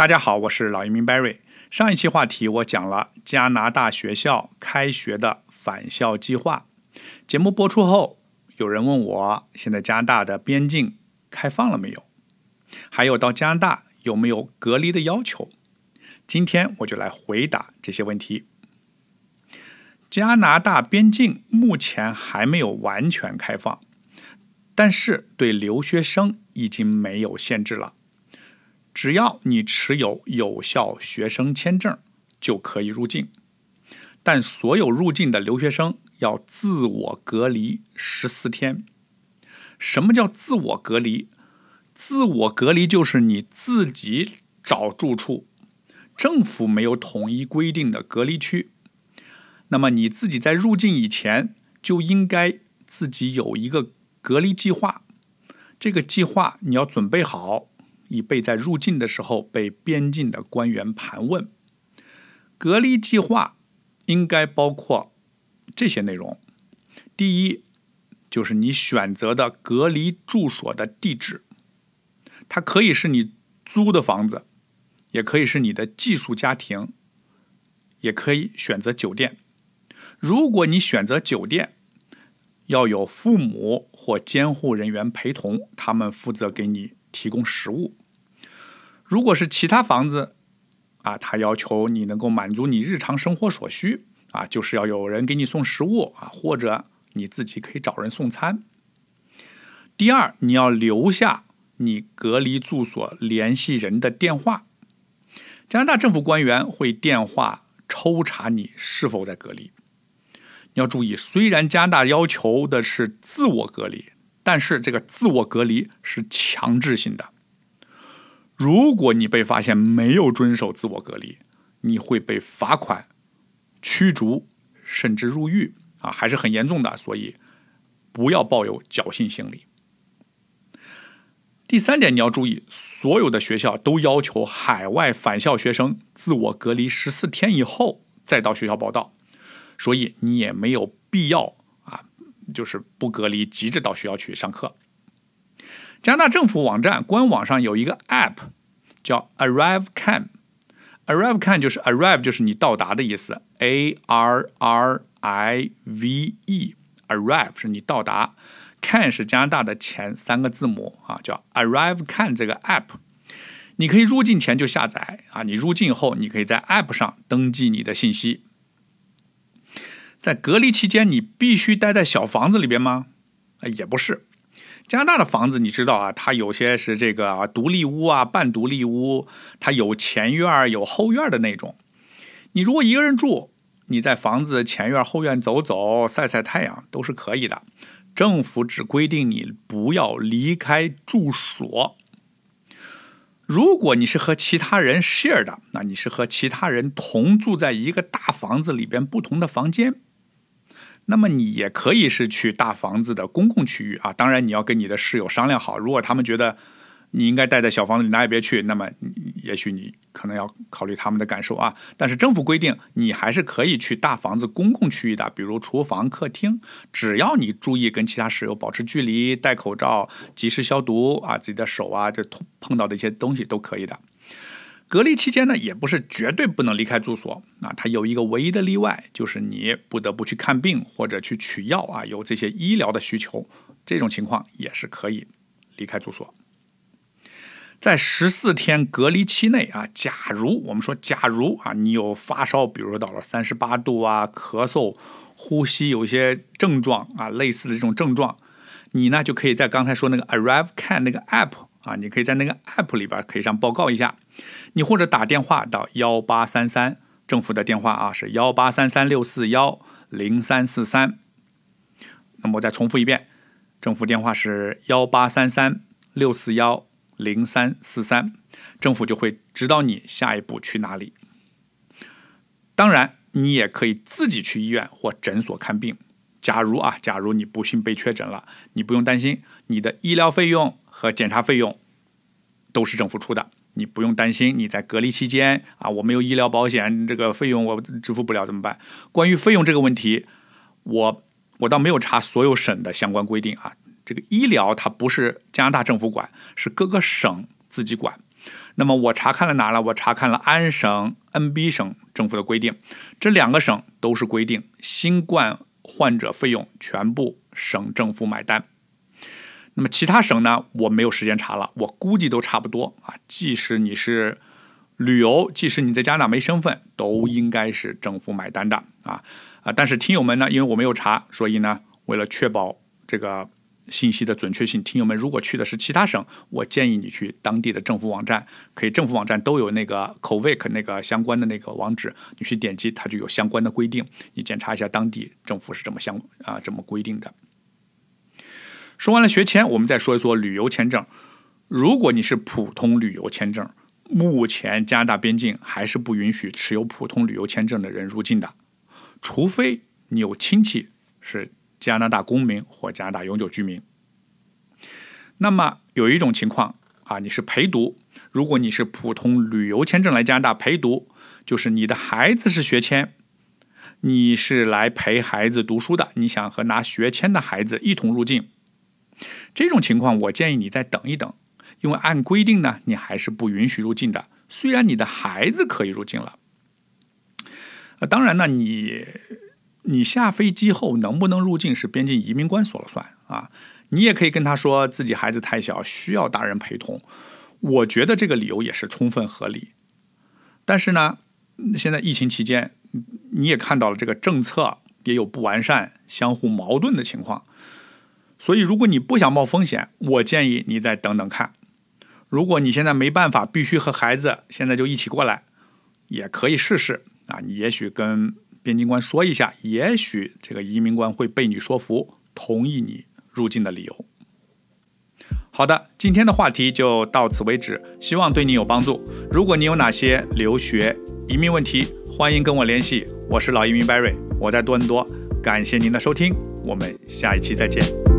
大家好，我是老移民 Barry。上一期话题我讲了加拿大学校开学的返校计划。节目播出后，有人问我，现在加拿大的边境开放了没有？还有到加拿大有没有隔离的要求？今天我就来回答这些问题。加拿大边境目前还没有完全开放，但是对留学生已经没有限制了。只要你持有有效学生签证，就可以入境。但所有入境的留学生要自我隔离十四天。什么叫自我隔离？自我隔离就是你自己找住处，政府没有统一规定的隔离区。那么你自己在入境以前就应该自己有一个隔离计划，这个计划你要准备好，以备在入境的时候被边境的官员盘问。隔离计划应该包括这些内容：第一，就是你选择的隔离住所的地址，它可以是你租的房子，也可以是你的寄宿家庭，也可以选择酒店。如果你选择酒店，要有父母或监护人员陪同，他们负责给你提供食物。如果是其他房子，啊，他要求你能够满足你日常生活所需，啊，就是要有人给你送食物，啊，或者你自己可以找人送餐。第二，你要留下你隔离住所联系人的电话，加拿大政府官员会电话抽查你是否在隔离。你要注意，虽然加拿大要求的是自我隔离，但是这个自我隔离是强制性的。如果你被发现没有遵守自我隔离，你会被罚款、驱逐，甚至入狱啊，还是很严重的。所以不要抱有侥幸心理。第三点，你要注意，所有的学校都要求海外返校学生自我隔离十四天以后再到学校报到。所以你也没有必要啊，就是不隔离，急着到学校去上课。加拿大政府网站官网上有一个 App，叫 Arrive Can，Arrive Can 就是 Arrive 就是你到达的意思，A R R I V E，Arrive 是你到达，Can 是加拿大的前三个字母啊，叫 Arrive Can 这个 App，你可以入境前就下载啊，你入境后你可以在 App 上登记你的信息。在隔离期间，你必须待在小房子里边吗？也不是。加拿大的房子你知道啊，它有些是这个啊独立屋啊、半独立屋，它有前院有后院的那种。你如果一个人住，你在房子前院后院走走、晒晒太阳都是可以的。政府只规定你不要离开住所。如果你是和其他人 share 的，那你是和其他人同住在一个大房子里边不同的房间。那么你也可以是去大房子的公共区域啊，当然你要跟你的室友商量好，如果他们觉得你应该待在小房子里哪也别去，那么也许你可能要考虑他们的感受啊。但是政府规定你还是可以去大房子公共区域的，比如厨房、客厅，只要你注意跟其他室友保持距离、戴口罩、及时消毒啊，自己的手啊，这碰到的一些东西都可以的。隔离期间呢，也不是绝对不能离开住所啊，它有一个唯一的例外，就是你不得不去看病或者去取药啊，有这些医疗的需求，这种情况也是可以离开住所。在十四天隔离期内啊，假如我们说假如啊，你有发烧，比如说到了三十八度啊，咳嗽、呼吸有些症状啊，类似的这种症状，你呢就可以在刚才说那个 Arrive Can 那个 App 啊，你可以在那个 App 里边可以上报告一下。你或者打电话到幺八三三政府的电话啊，是幺八三三六四幺零三四三。那么我再重复一遍，政府电话是幺八三三六四幺零三四三，政府就会指导你下一步去哪里。当然，你也可以自己去医院或诊所看病。假如啊，假如你不幸被确诊了，你不用担心，你的医疗费用和检查费用都是政府出的。你不用担心，你在隔离期间啊，我没有医疗保险，这个费用我支付不了怎么办？关于费用这个问题，我我倒没有查所有省的相关规定啊。这个医疗它不是加拿大政府管，是各个省自己管。那么我查看了哪了？我查看了安省、NB 省政府的规定，这两个省都是规定新冠患者费用全部省政府买单。那么其他省呢？我没有时间查了，我估计都差不多啊。即使你是旅游，即使你在加拿大没身份，都应该是政府买单的啊啊！但是听友们呢，因为我没有查，所以呢，为了确保这个。信息的准确性，听友们，如果去的是其他省，我建议你去当地的政府网站，可以政府网站都有那个 COVID 那个相关的那个网址，你去点击，它就有相关的规定，你检查一下当地政府是怎么相啊这么规定的。说完了学签，我们再说一说旅游签证。如果你是普通旅游签证，目前加拿大边境还是不允许持有普通旅游签证的人入境的，除非你有亲戚是。加拿大公民或加拿大永久居民。那么有一种情况啊，你是陪读。如果你是普通旅游签证来加拿大陪读，就是你的孩子是学签，你是来陪孩子读书的，你想和拿学签的孩子一同入境。这种情况，我建议你再等一等，因为按规定呢，你还是不允许入境的。虽然你的孩子可以入境了，呃，当然呢，你。你下飞机后能不能入境是边境移民官说了算啊！你也可以跟他说自己孩子太小，需要大人陪同。我觉得这个理由也是充分合理。但是呢，现在疫情期间，你也看到了这个政策也有不完善、相互矛盾的情况。所以，如果你不想冒风险，我建议你再等等看。如果你现在没办法，必须和孩子现在就一起过来，也可以试试啊！你也许跟。边境官说一下，也许这个移民官会被你说服，同意你入境的理由。好的，今天的话题就到此为止，希望对你有帮助。如果你有哪些留学、移民问题，欢迎跟我联系。我是老移民 Barry，我在多伦多，感谢您的收听，我们下一期再见。